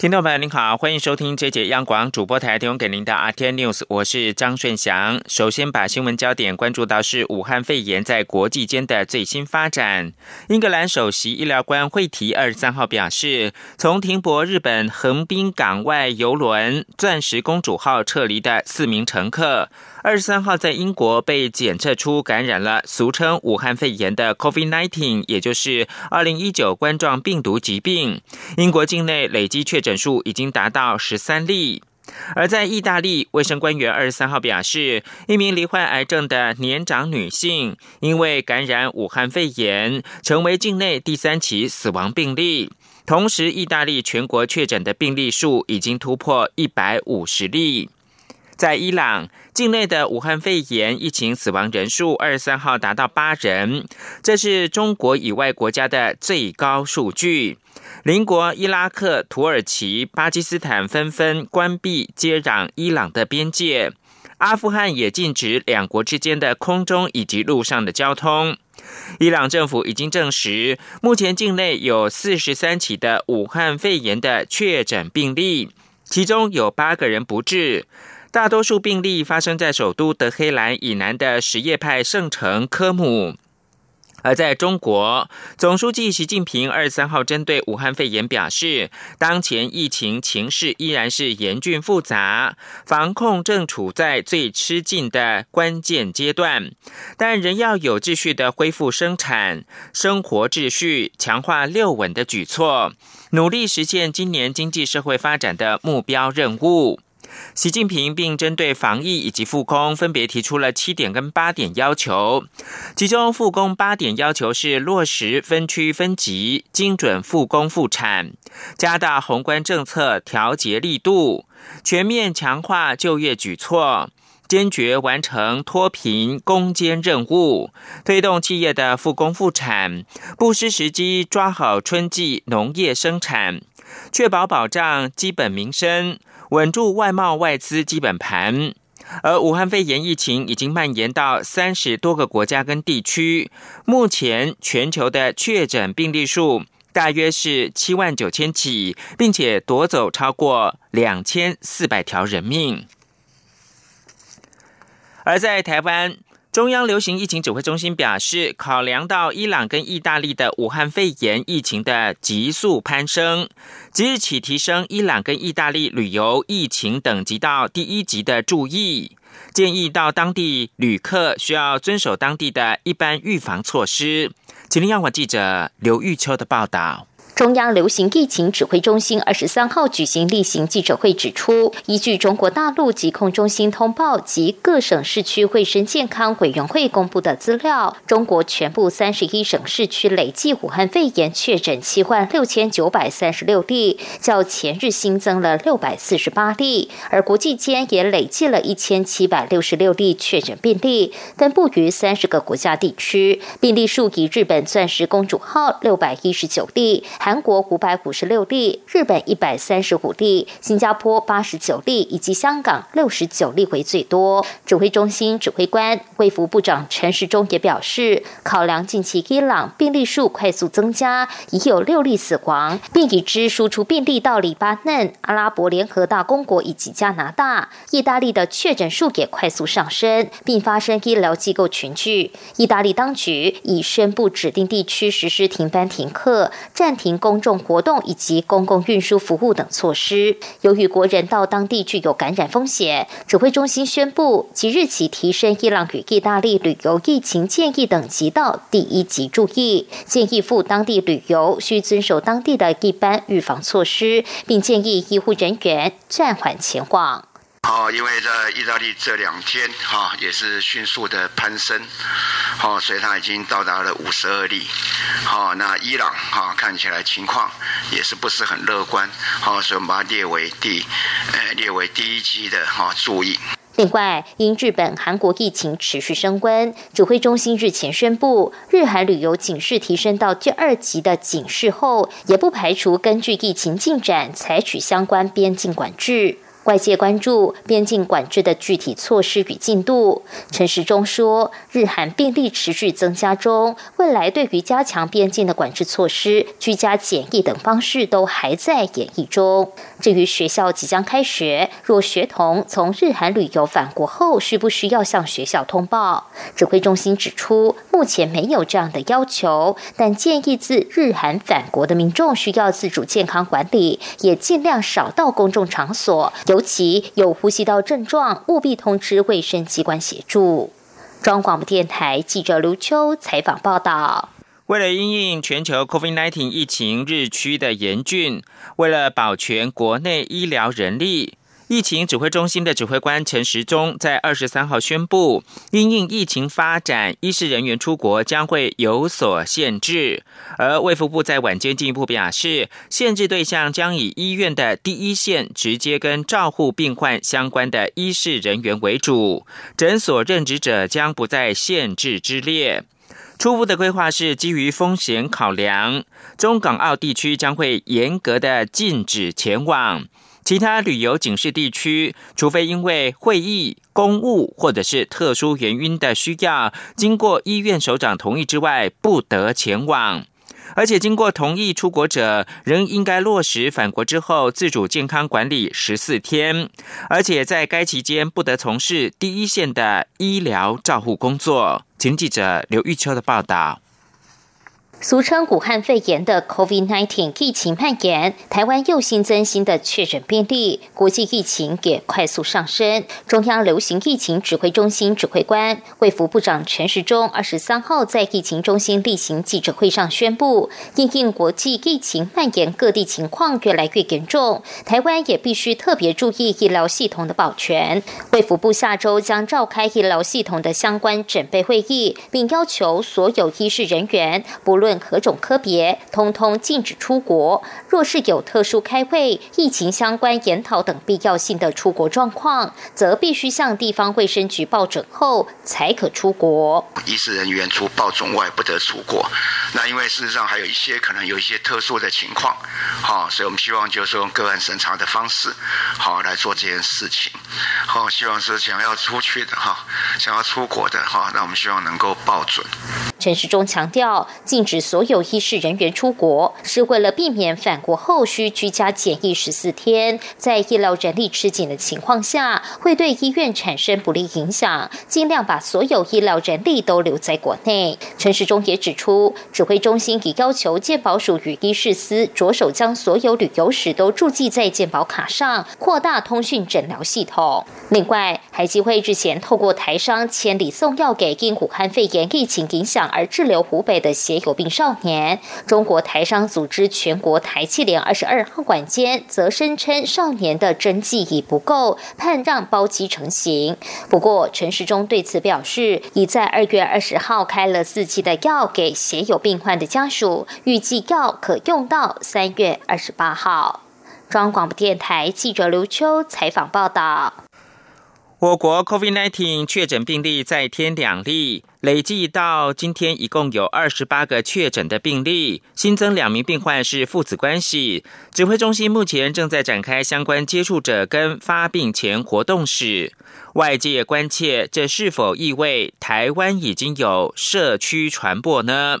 听众朋友您好，欢迎收听这节央广主播台提供给您的 RT News，我是张顺祥。首先把新闻焦点关注到是武汉肺炎在国际间的最新发展。英格兰首席医疗官惠提二十三号表示，从停泊日本横滨港外游轮“钻石公主号”撤离的四名乘客。二十三号在英国被检测出感染了俗称武汉肺炎的 COVID-19，也就是二零一九冠状病毒疾病。英国境内累计确诊数已经达到十三例。而在意大利，卫生官员二十三号表示，一名罹患癌症的年长女性因为感染武汉肺炎，成为境内第三起死亡病例。同时，意大利全国确诊的病例数已经突破一百五十例。在伊朗境内的武汉肺炎疫情死亡人数，二十三号达到八人，这是中国以外国家的最高数据。邻国伊拉克、土耳其、巴基斯坦纷纷关闭接壤伊朗的边界，阿富汗也禁止两国之间的空中以及陆上的交通。伊朗政府已经证实，目前境内有四十三起的武汉肺炎的确诊病例，其中有八个人不治。大多数病例发生在首都德黑兰以南的什叶派圣城科姆，而在中国，总书记习近平二十三号针对武汉肺炎表示，当前疫情情势依然是严峻复杂，防控正处在最吃劲的关键阶段，但仍要有秩序的恢复生产、生活秩序，强化六稳的举措，努力实现今年经济社会发展的目标任务。习近平并针对防疫以及复工，分别提出了七点跟八点要求。其中，复工八点要求是落实分区分级、精准复工复产，加大宏观政策调节力度，全面强化就业举措，坚决完成脱贫攻坚任务，推动企业的复工复产，不失时机抓好春季农业生产，确保保障基本民生。稳住外贸外资基本盘，而武汉肺炎疫情已经蔓延到三十多个国家跟地区，目前全球的确诊病例数大约是七万九千起，并且夺走超过两千四百条人命，而在台湾。中央流行疫情指挥中心表示，考量到伊朗跟意大利的武汉肺炎疫情的急速攀升，即日起提升伊朗跟意大利旅游疫情等级到第一级的注意，建议到当地旅客需要遵守当地的一般预防措施。请听央广记者刘玉秋的报道。中央流行疫情指挥中心二十三号举行例行记者会，指出，依据中国大陆疾控中心通报及各省市区卫生健康委员会公布的资料，中国全部三十一省市区累计武汉肺炎确诊七万六千九百三十六例，较前日新增了六百四十八例，而国际间也累计了一千七百六十六例确诊病例，分布于三十个国家地区，病例数以日本钻石公主号六百一十九例。韩国五百五十六例，日本一百三十五例，新加坡八十九例，以及香港六十九例为最多。指挥中心指挥官卫福部长陈时中也表示，考量近期伊朗病例数快速增加，已有六例死亡，并已知输出病例到黎巴嫩、阿拉伯联合大公国以及加拿大、意大利的确诊数也快速上升，并发生医疗机构群聚。意大利当局已宣布指定地区实施停班停课，暂停。公众活动以及公共运输服务等措施。由于国人到当地具有感染风险，指挥中心宣布即日起提升伊朗与意大利旅游疫情建议等级到第一级注意，建议赴当地旅游需遵守当地的一般预防措施，并建议医护人员暂缓前往。好，因为在意大利这两天哈也是迅速的攀升，好，所以它已经到达了五十二例。好，那伊朗哈看起来情况也是不是很乐观，好，所以我们把它列为第呃列为第一级的哈注意。另外，因日本、韩国疫情持续升温，指挥中心日前宣布，日韩旅游警示提升到第二级的警示后，也不排除根据疫情进展采取相关边境管制。外界关注边境管制的具体措施与进度。陈时中说，日韩病例持续增加中，未来对于加强边境的管制措施、居家检疫等方式都还在演绎中。至于学校即将开学，若学童从日韩旅游返国后，需不需要向学校通报？指挥中心指出，目前没有这样的要求，但建议自日韩返国的民众需要自主健康管理，也尽量少到公众场所。尤其有呼吸道症状，务必通知卫生机关协助。中广播电台记者刘秋采访报道。为了因应全球 COVID-19 疫情日趋的严峻，为了保全国内医疗人力。疫情指挥中心的指挥官陈时中在二十三号宣布，因应疫情发展，医事人员出国将会有所限制。而卫福部在晚间进一步表示，限制对象将以医院的第一线直接跟照护病患相关的医事人员为主，诊所任职者将不在限制之列。初步的规划是基于风险考量，中港澳地区将会严格的禁止前往。其他旅游警示地区，除非因为会议、公务或者是特殊原因的需要，经过医院首长同意之外，不得前往。而且，经过同意出国者，仍应该落实返国之后自主健康管理十四天，而且在该期间不得从事第一线的医疗照护工作。请记者刘玉秋的报道。俗称武汉肺炎的 COVID-19 疫情蔓延，台湾又新增新的确诊病例，国际疫情也快速上升。中央流行疫情指挥中心指挥官、卫福部长陈时中二十三号在疫情中心例行记者会上宣布，因应国际疫情蔓延，各地情况越来越严重，台湾也必须特别注意医疗系统的保全。卫福部下周将召开医疗系统的相关准备会议，并要求所有医事人员，不论何种科别，通通禁止出国。若是有特殊开会、疫情相关研讨等必要性的出国状况，则必须向地方卫生局报准后才可出国。医师人员除报准外，不得出国。那因为事实上还有一些可能有一些特殊的情况，好，所以我们希望就是用个案审查的方式，好来做这件事情。好，希望是想要出去的哈，想要出国的哈，那我们希望能够报准。陈时中强调，禁止所有医事人员出国，是为了避免返国后需居家检疫十四天，在医疗人力吃紧的情况下，会对医院产生不利影响，尽量把所有医疗人力都留在国内。陈时中也指出，指挥中心已要求健保署与医事司着手将所有旅游史都注记在健保卡上，扩大通讯诊疗系统。另外，海基会日前透过台商千里送药给因武汉肺炎疫情影响。而滞留湖北的血友病少年，中国台商组织全国台气联二十二号晚间则声称少年的针剂已不够，盼让包机成型。不过陈时中对此表示，已在二月二十号开了四剂的药给血友病患的家属，预计药可用到三月二十八号。中央广播电台记者刘秋采访报道。我国 COVID-19 确诊病例再添两例。累计到今天，一共有二十八个确诊的病例，新增两名病患是父子关系。指挥中心目前正在展开相关接触者跟发病前活动史。外界关切，这是否意味台湾已经有社区传播呢？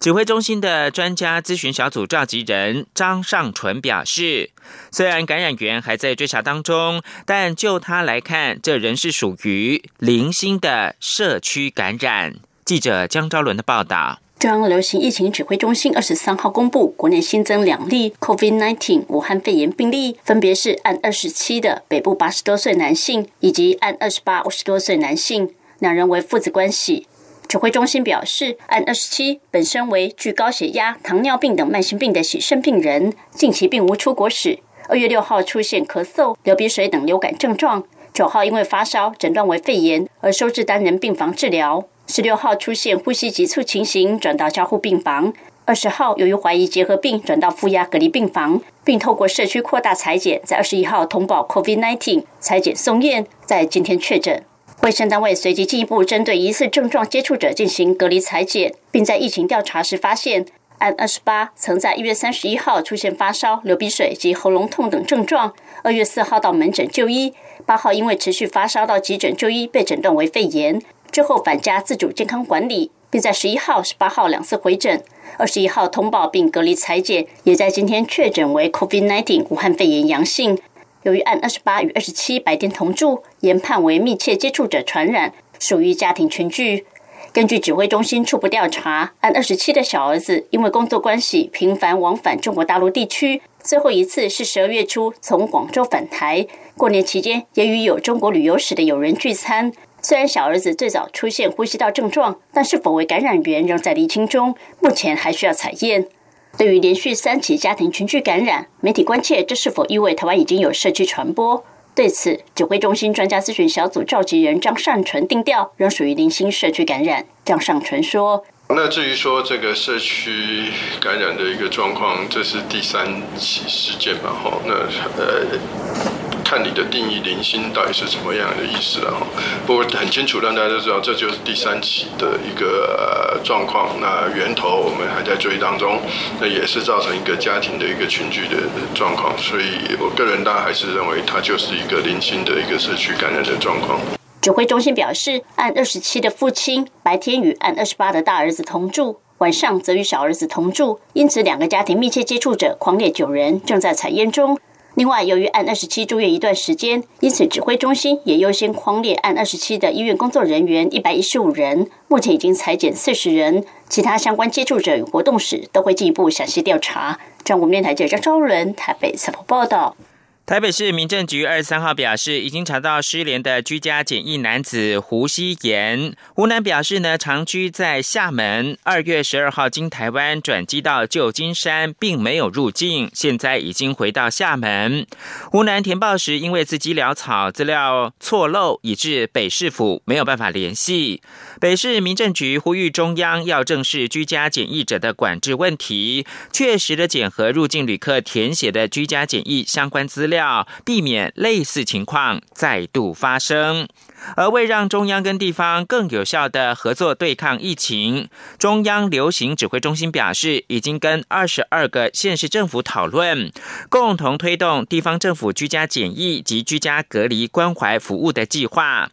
指挥中心的专家咨询小组召集人张尚纯表示，虽然感染源还在追查当中，但就他来看，这仍是属于零星的社区感染。记者江昭伦的报道。中央流行疫情指挥中心二十三号公布，国内新增两例 COVID-19 武汉肺炎病例，分别是按二十七的北部八十多岁男性，以及按二十八五十多岁男性，两人为父子关系。指挥中心表示，按二十七本身为具高血压、糖尿病等慢性病的喜肾病人，近期并无出国史。二月六号出现咳嗽、流鼻水等流感症状，九号因为发烧诊断为肺炎而收治单人病房治疗。十六号出现呼吸急促情形，转到交护病房。二十号由于怀疑结核病转到负压隔离病房，并透过社区扩大裁剪，在二十一号通报 COVID-19 裁剪送验，在今天确诊。卫生单位随即进一步针对疑似症状接触者进行隔离裁剪，并在疫情调查时发现，按二十八曾在一月三十一号出现发烧、流鼻水及喉咙痛等症状，二月四号到门诊就医，八号因为持续发烧到急诊就医，被诊断为肺炎，之后返家自主健康管理，并在十一号、十八号两次回诊。二十一号通报并隔离裁剪，也在今天确诊为 COVID-19 武汉肺炎阳性。由于按二十八与二十七白天同住，研判为密切接触者传染，属于家庭群聚。根据指挥中心初步调查，按二十七的小儿子因为工作关系频繁往返中国大陆地区，最后一次是十二月初从广州返台。过年期间也与有中国旅游史的友人聚餐。虽然小儿子最早出现呼吸道症状，但是否为感染源仍在厘清中，目前还需要采验。对于连续三起家庭群聚感染，媒体关切这是否意味台湾已经有社区传播？对此，指挥中心专家咨询小组召集人张善纯定调，仍属于零星社区感染。张善纯说：“那至于说这个社区感染的一个状况，这是第三起事件吧？哈，那呃。”看你的定义，零星到底是什么样的意思了？不过很清楚，让大家都知道，这就是第三起的一个状况。那源头我们还在追当中，那也是造成一个家庭的一个群聚的状况。所以我个人大家还是认为，它就是一个零星的一个社区感染的状况。指挥中心表示，按二十七的父亲白天与按二十八的大儿子同住，晚上则与小儿子同住，因此两个家庭密切接触者狂烈九人正在采验中。另外，由于按二十七住院一段时间，因此指挥中心也优先框列按二十七的医院工作人员一百一十五人，目前已经裁减四十人，其他相关接触者与活动史都会进一步详细调查。中国电台记者张昭伦台北采访报道。台北市民政局二十三号表示，已经查到失联的居家检疫男子胡希言。胡男表示呢，长居在厦门，二月十二号经台湾转机到旧金山，并没有入境，现在已经回到厦门。胡男填报时，因为自己潦草，资料错漏，以致北市府没有办法联系。北市民政局呼吁中央要正视居家检疫者的管制问题，确实的检核入境旅客填写的居家检疫相关资料，要避免类似情况再度发生。而为让中央跟地方更有效的合作对抗疫情，中央流行指挥中心表示，已经跟二十二个县市政府讨论，共同推动地方政府居家检疫及居家隔离关怀服务的计划。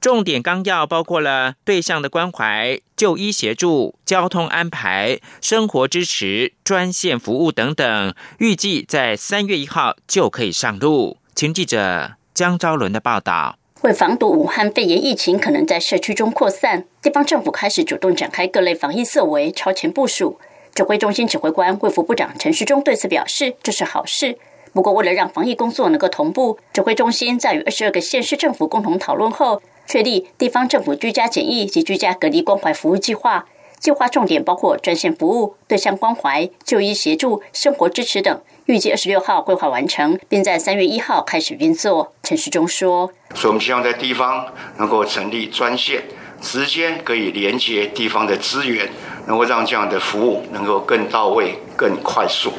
重点纲要包括了对象的关怀、就医协助、交通安排、生活支持、专线服务等等，预计在三月一号就可以上路。请记者江昭伦的报道。为防堵武汉肺炎疫情可能在社区中扩散，地方政府开始主动展开各类防疫设为，超前部署。指挥中心指挥官、卫副部长陈时中对此表示，这是好事。不过，为了让防疫工作能够同步，指挥中心在与二十二个县市政府共同讨论后，确立地方政府居家检疫及居家隔离关怀服务计划。计划重点包括专线服务、对象关怀、就医协助、生活支持等。预计二十六号规划完成，并在三月一号开始运作。陈时中说：“所以我们希望在地方能够成立专线，直接可以连接地方的资源。”能够让这样的服务能够更到位、更快速。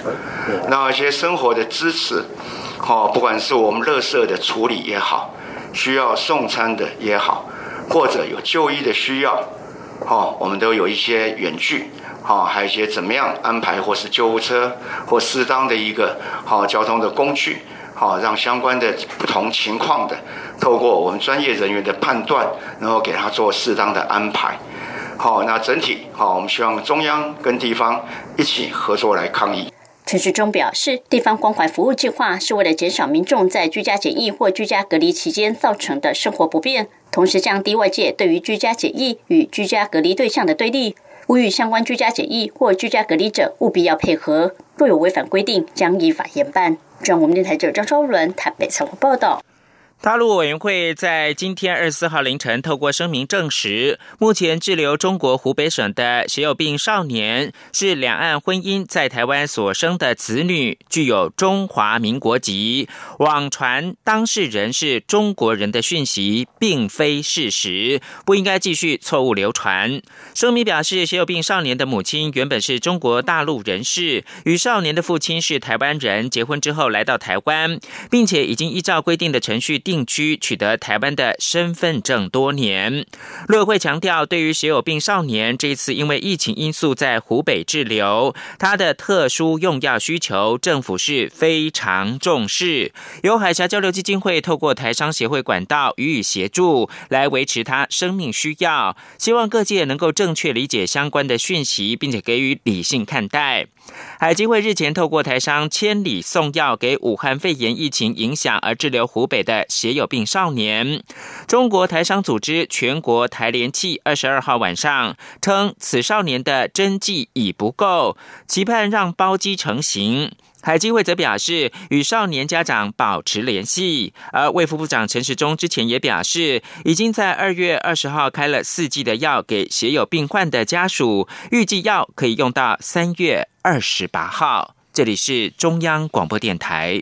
那一些生活的支持，好，不管是我们垃圾的处理也好，需要送餐的也好，或者有就医的需要，好，我们都有一些远距，好，还有一些怎么样安排，或是救护车或适当的一个好交通的工具，好，让相关的不同情况的，透过我们专业人员的判断，然后给他做适当的安排。好，那整体好，我们希望中央跟地方一起合作来抗疫。陈时中表示，地方关怀服务计划是为了减少民众在居家检疫或居家隔离期间造成的生活不便，同时降低外界对于居家检疫与居家隔离对象的对立。呼吁相关居家检疫或居家隔离者务必要配合，若有违反规定，将依法严办。中央电台记者张超伦台北采访报道。大陆委员会在今天二十四号凌晨透过声明证实，目前滞留中国湖北省的血友病少年是两岸婚姻在台湾所生的子女，具有中华民国籍。网传当事人是中国人的讯息并非事实，不应该继续错误流传。声明表示，血友病少年的母亲原本是中国大陆人士，与少年的父亲是台湾人，结婚之后来到台湾，并且已经依照规定的程序。定居取得台湾的身份证多年，陆委会强调，对于血友病少年这一次因为疫情因素在湖北滞留，他的特殊用药需求，政府是非常重视。由海峡交流基金会透过台商协会管道予以协助，来维持他生命需要。希望各界能够正确理解相关的讯息，并且给予理性看待。海基会日前透过台商千里送药给武汉肺炎疫情影响而滞留湖北的血友病少年，中国台商组织全国台联气二十二号晚上称，此少年的针剂已不够，期盼让包机成型。海基会则表示，与少年家长保持联系。而卫副部长陈时中之前也表示，已经在二月二十号开了四剂的药给血友病患的家属，预计药可以用到三月二十八号。这里是中央广播电台。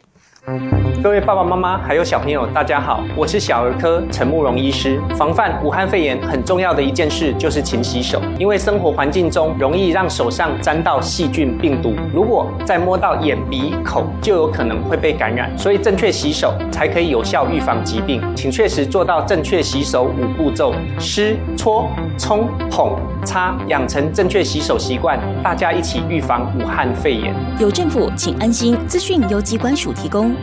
各位爸爸妈妈还有小朋友，大家好，我是小儿科陈慕容医师。防范武汉肺炎很重要的一件事就是勤洗手，因为生活环境中容易让手上沾到细菌病毒，如果再摸到眼鼻口，就有可能会被感染。所以正确洗手才可以有效预防疾病，请确实做到正确洗手五步骤：湿、搓、冲、捧、擦，养成正确洗手习惯，大家一起预防武汉肺炎。有政府，请安心。资讯由机关署提供。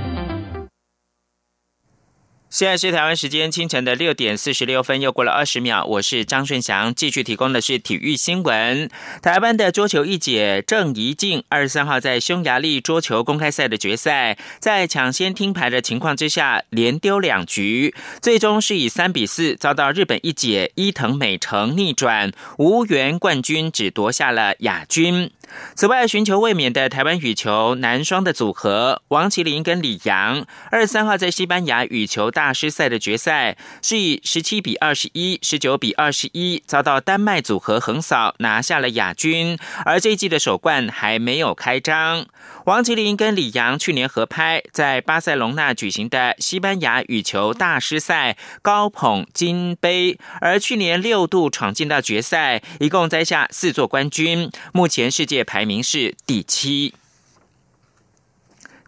现在是台湾时间清晨的六点四十六分，又过了二十秒。我是张顺祥，继续提供的是体育新闻。台湾的桌球一姐郑怡静，二十三号在匈牙利桌球公开赛的决赛，在抢先听牌的情况之下，连丢两局，最终是以三比四遭到日本一姐伊藤美诚逆转，无缘冠军，只夺下了亚军。此外，寻求卫冕的台湾羽球男双的组合王麒麟跟李阳，二十三号在西班牙羽球大师赛的决赛，是以十七比二十一、十九比二十一遭到丹麦组合横扫，拿下了亚军。而这一季的首冠还没有开张。王麒麟跟李阳去年合拍，在巴塞隆纳举行的西班牙羽球大师赛高捧金杯，而去年六度闯进到决赛，一共摘下四座冠军，目前世界排名是第七。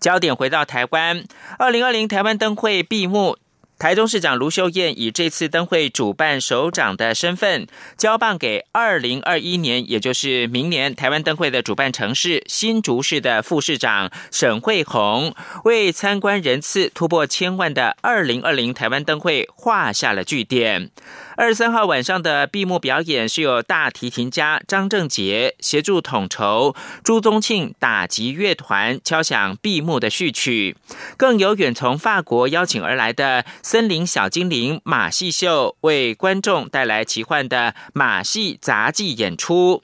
焦点回到台湾，二零二零台湾灯会闭幕。台中市长卢秀燕以这次灯会主办首长的身份，交棒给二零二一年，也就是明年台湾灯会的主办城市新竹市的副市长沈惠宏，为参观人次突破千万的二零二零台湾灯会画下了句点。二十三号晚上的闭幕表演是由大提琴家张正杰协助统筹，朱宗庆打击乐团敲响闭幕的序曲，更有远从法国邀请而来的森林小精灵马戏秀为观众带来奇幻的马戏杂技演出。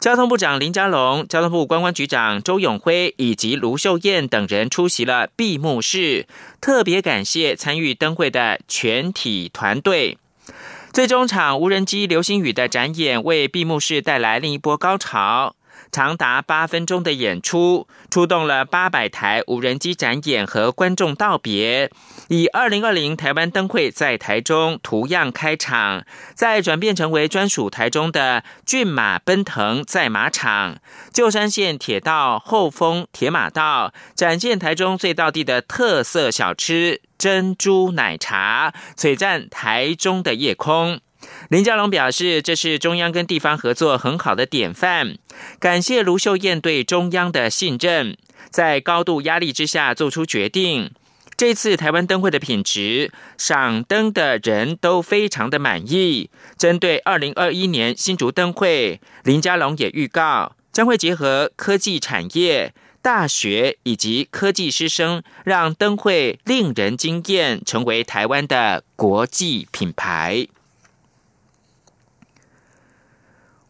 交通部长林佳龙、交通部观光局长周永辉以及卢秀燕等人出席了闭幕式，特别感谢参与灯会的全体团队。最终场无人机流星雨的展演为闭幕式带来另一波高潮，长达八分钟的演出，出动了八百台无人机展演和观众道别，以二零二零台湾灯会在台中图样开场，再转变成为专属台中的骏马奔腾在马场，旧山线铁道后丰铁马道展现台中最道地的特色小吃。珍珠奶茶璀璨台中的夜空，林佳龙表示，这是中央跟地方合作很好的典范，感谢卢秀燕对中央的信任，在高度压力之下做出决定。这次台湾灯会的品质，赏灯的人都非常的满意。针对二零二一年新竹灯会，林佳龙也预告将会结合科技产业。大学以及科技师生，让灯会令人惊艳，成为台湾的国际品牌。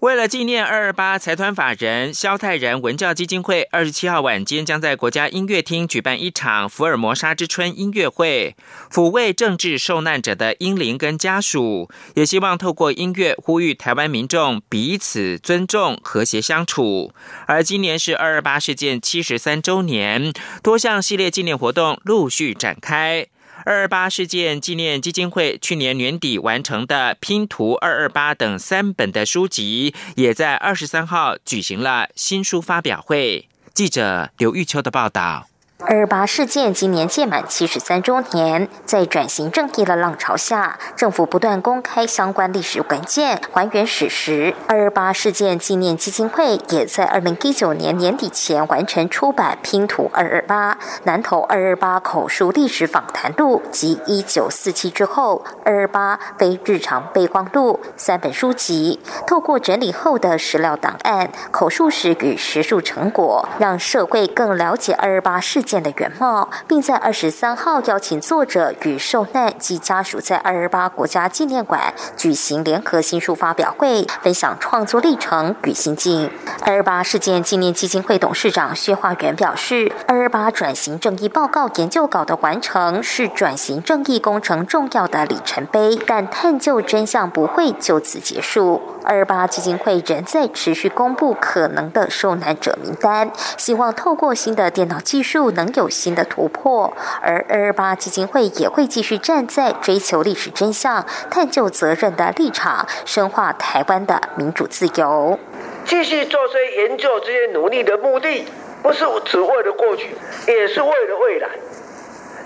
为了纪念二二八财团法人萧泰然文教基金会，二十七号晚间将在国家音乐厅举办一场福尔摩沙之春音乐会，抚慰政治受难者的英灵跟家属，也希望透过音乐呼吁台湾民众彼此尊重、和谐相处。而今年是二二八事件七十三周年，多项系列纪念活动陆续展开。二二八事件纪念基金会去年年底完成的《拼图二二八》等三本的书籍，也在二十三号举行了新书发表会。记者刘玉秋的报道。二二八事件今年届满七十三周年，在转型正义的浪潮下，政府不断公开相关历史文件，还原史实。二二八事件纪念基金会也在二零一九年年底前完成出版《拼图二二八》《南投二二八口述历史访谈录》及《一九四七之后二二八非日常备忘录》三本书籍，透过整理后的史料档案、口述史与学术成果，让社会更了解二二八事件。的原貌，并在二十三号邀请作者与受难及家属在二二八国家纪念馆举行联合新书发表会，分享创作历程与心境。二二八事件纪念基金会董事长薛化元表示，二二八转型正义报告研究稿的完成是转型正义工程重要的里程碑，但探究真相不会就此结束。二二八基金会仍在持续公布可能的受难者名单，希望透过新的电脑技术能有新的突破。而二二八基金会也会继续站在追求历史真相、探究责任的立场，深化台湾的民主自由。继续做这些研究、这些努力的目的，不是只为了过去，也是为了未来。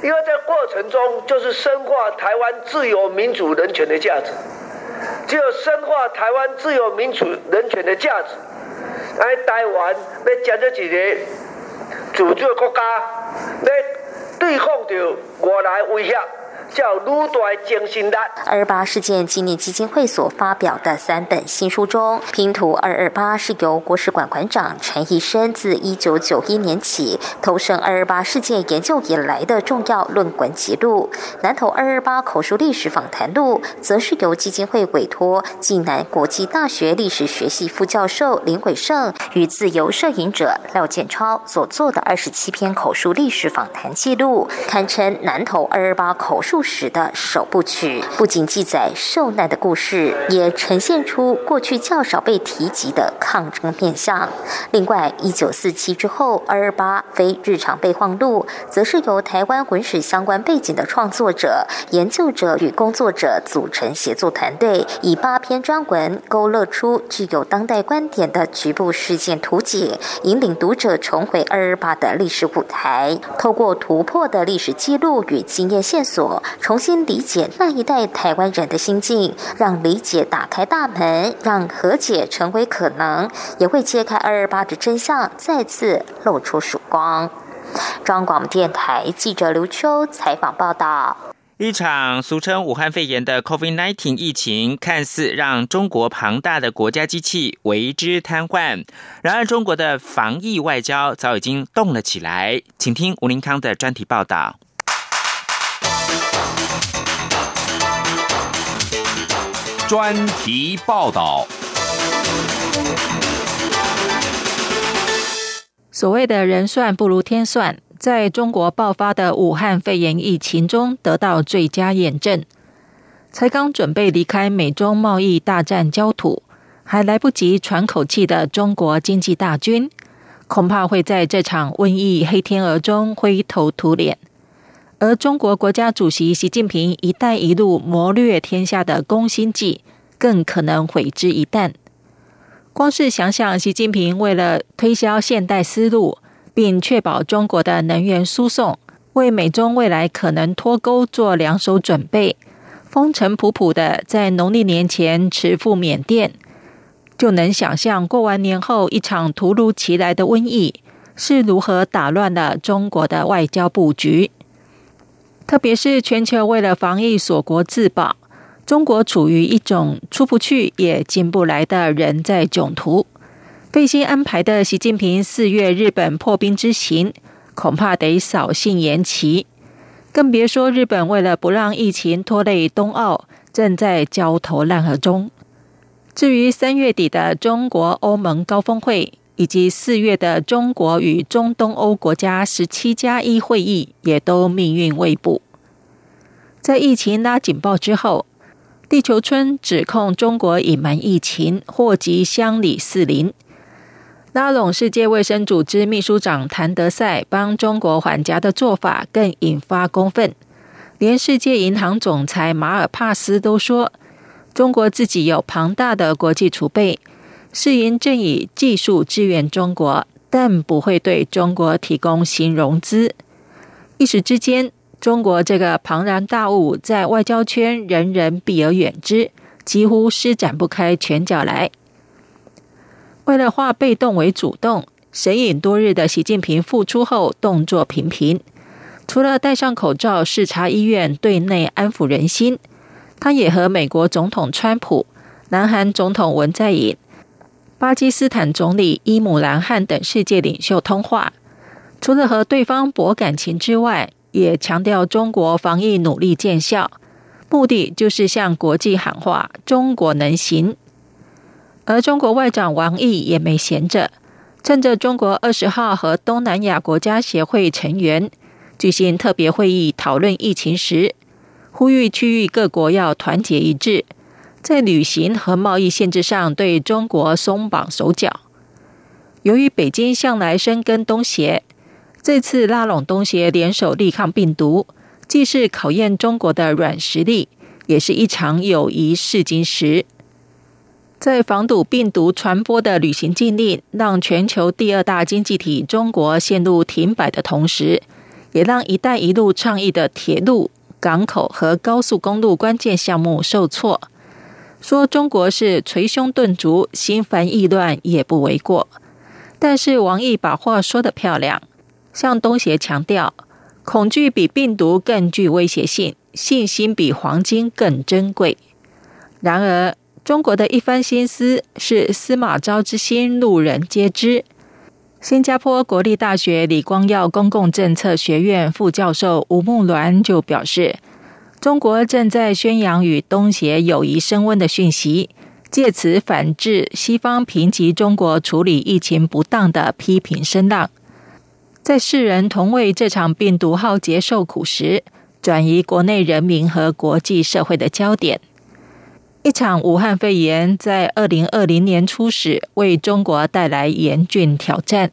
因为在过程中，就是深化台湾自由、民主、人权的价值。只有深化台湾自由、民主、人权的价值，来台湾要建立一个自主的国家，来对抗着外来威胁。叫鲁代精神的二二八事件纪念基金会所发表的三本新书中，《拼图二二八》是由国史馆馆长陈义生自一九九一年起投身二二八事件研究以来的重要论文记录，《南投二二八口述历史访谈录》则是由基金会委托暨南国际大学历史学系副教授林伟胜与自由摄影者廖建超所做的二十七篇口述历史访谈记录，堪称南投二二八口述。史的首部曲不仅记载受难的故事，也呈现出过去较少被提及的抗争面相。另外，一九四七之后，二二八非日常备忘录，则是由台湾文史相关背景的创作者、研究者与工作者组成协作团队，以八篇专文勾勒出具有当代观点的局部事件图景，引领读者重回二二八的历史舞台。透过突破的历史记录与经验线索。重新理解那一代台湾人的心境，让理解打开大门，让和解成为可能，也会揭开二二八的真相，再次露出曙光。中广电台记者刘秋采访报道：一场俗称武汉肺炎的 COVID-19 疫情，看似让中国庞大的国家机器为之瘫痪，然而中国的防疫外交早已经动了起来。请听吴林康的专题报道。专题报道。所谓的人算不如天算，在中国爆发的武汉肺炎疫情中得到最佳验证。才刚准备离开美中贸易大战焦土，还来不及喘口气的中国经济大军，恐怕会在这场瘟疫黑天鹅中灰头土脸。而中国国家主席习近平“一带一路”谋略天下的攻心计，更可能毁之一旦。光是想想，习近平为了推销现代思路，并确保中国的能源输送，为美中未来可能脱钩做两手准备，风尘仆仆的在农历年前驰赴缅甸，就能想象过完年后一场突如其来的瘟疫是如何打乱了中国的外交布局。特别是全球为了防疫锁国自保，中国处于一种出不去也进不来的人在囧途。费心安排的习近平四月日本破冰之行，恐怕得扫兴延期。更别说日本为了不让疫情拖累冬奥，正在焦头烂额中。至于三月底的中国欧盟高峰会，以及四月的中国与中东欧国家十七加一会议，也都命运未卜。在疫情拉警报之后，地球村指控中国隐瞒疫情，祸及乡里四邻。拉拢世界卫生组织秘书长谭德赛帮中国缓颊的做法，更引发公愤。连世界银行总裁马尔帕斯都说。中国自己有庞大的国际储备，世银正以技术支援中国，但不会对中国提供新融资。一时之间，中国这个庞然大物在外交圈人人避而远之，几乎施展不开拳脚来。为了化被动为主动，神隐多日的习近平复出后动作频频，除了戴上口罩视察医院，对内安抚人心。他也和美国总统川普、南韩总统文在寅、巴基斯坦总理伊姆兰汗等世界领袖通话，除了和对方博感情之外，也强调中国防疫努力见效，目的就是向国际喊话：中国能行。而中国外长王毅也没闲着，趁着中国二十号和东南亚国家协会成员举行特别会议讨论疫情时。呼吁区域各国要团结一致，在旅行和贸易限制上对中国松绑手脚。由于北京向来深耕东协，这次拉拢东协联手力抗病毒，既是考验中国的软实力，也是一场友谊试金石。在防堵病毒传播的旅行禁令让全球第二大经济体中国陷入停摆的同时，也让“一带一路”倡议的铁路。港口和高速公路关键项目受挫，说中国是捶胸顿足、心烦意乱也不为过。但是王毅把话说得漂亮，向东协强调，恐惧比病毒更具威胁性，信心比黄金更珍贵。然而，中国的一番心思是司马昭之心，路人皆知。新加坡国立大学李光耀公共政策学院副教授吴木鸾就表示，中国正在宣扬与东协友谊升温的讯息，借此反制西方评级中国处理疫情不当的批评声浪。在世人同为这场病毒浩劫受苦时，转移国内人民和国际社会的焦点。一场武汉肺炎在二零二零年初始为中国带来严峻挑战，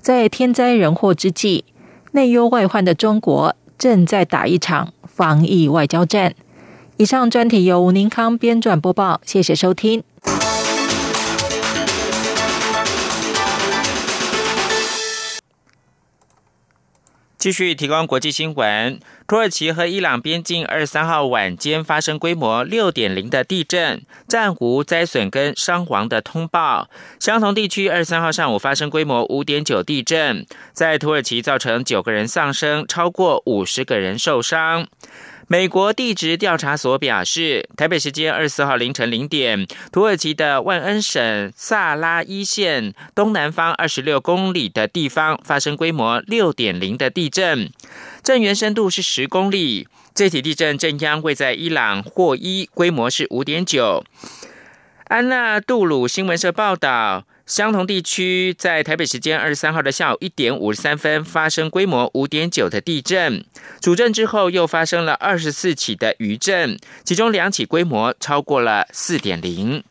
在天灾人祸之际，内忧外患的中国正在打一场防疫外交战。以上专题由吴宁康编撰播报，谢谢收听。继续提供国际新闻：土耳其和伊朗边境二十三号晚间发生规模六点零的地震，暂无灾损跟伤亡的通报。相同地区二十三号上午发生规模五点九地震，在土耳其造成九个人丧生，超过五十个人受伤。美国地质调查所表示，台北时间二十四号凌晨零点，土耳其的万恩省萨拉伊县东南方二十六公里的地方发生规模六点零的地震，震源深度是十公里。这起地震震央位在伊朗霍伊，规模是五点九。安娜杜鲁新闻社报道。相同地区在台北时间二十三号的下午一点五十三分发生规模五点九的地震，主震之后又发生了二十四起的余震，其中两起规模超过了四点零。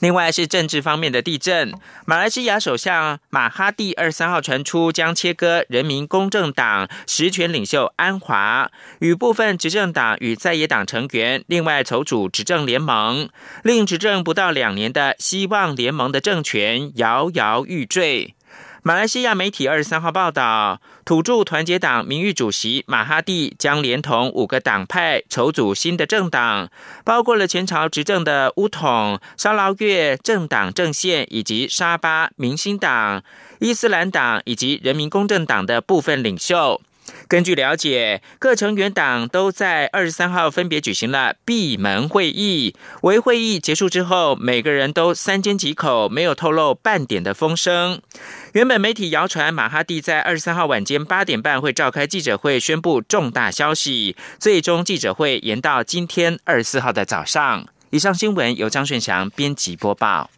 另外是政治方面的地震，马来西亚首相马哈蒂二三号传出将切割人民公正党实权领袖安华。与部分执政党与在野党成员，另外筹组执政联盟，令执政不到两年的希望联盟的政权摇摇欲坠。马来西亚媒体二十三号报道，土著团结党名誉主席马哈蒂将连同五个党派筹组新的政党，包括了前朝执政的乌统、沙劳越政党阵线以及沙巴明星党、伊斯兰党以及人民公正党的部分领袖。根据了解，各成员党都在二十三号分别举行了闭门会议。为会议结束之后，每个人都三缄其口，没有透露半点的风声。原本媒体谣传马哈蒂在二十三号晚间八点半会召开记者会，宣布重大消息。最终记者会延到今天二十四号的早上。以上新闻由张顺祥编辑播报。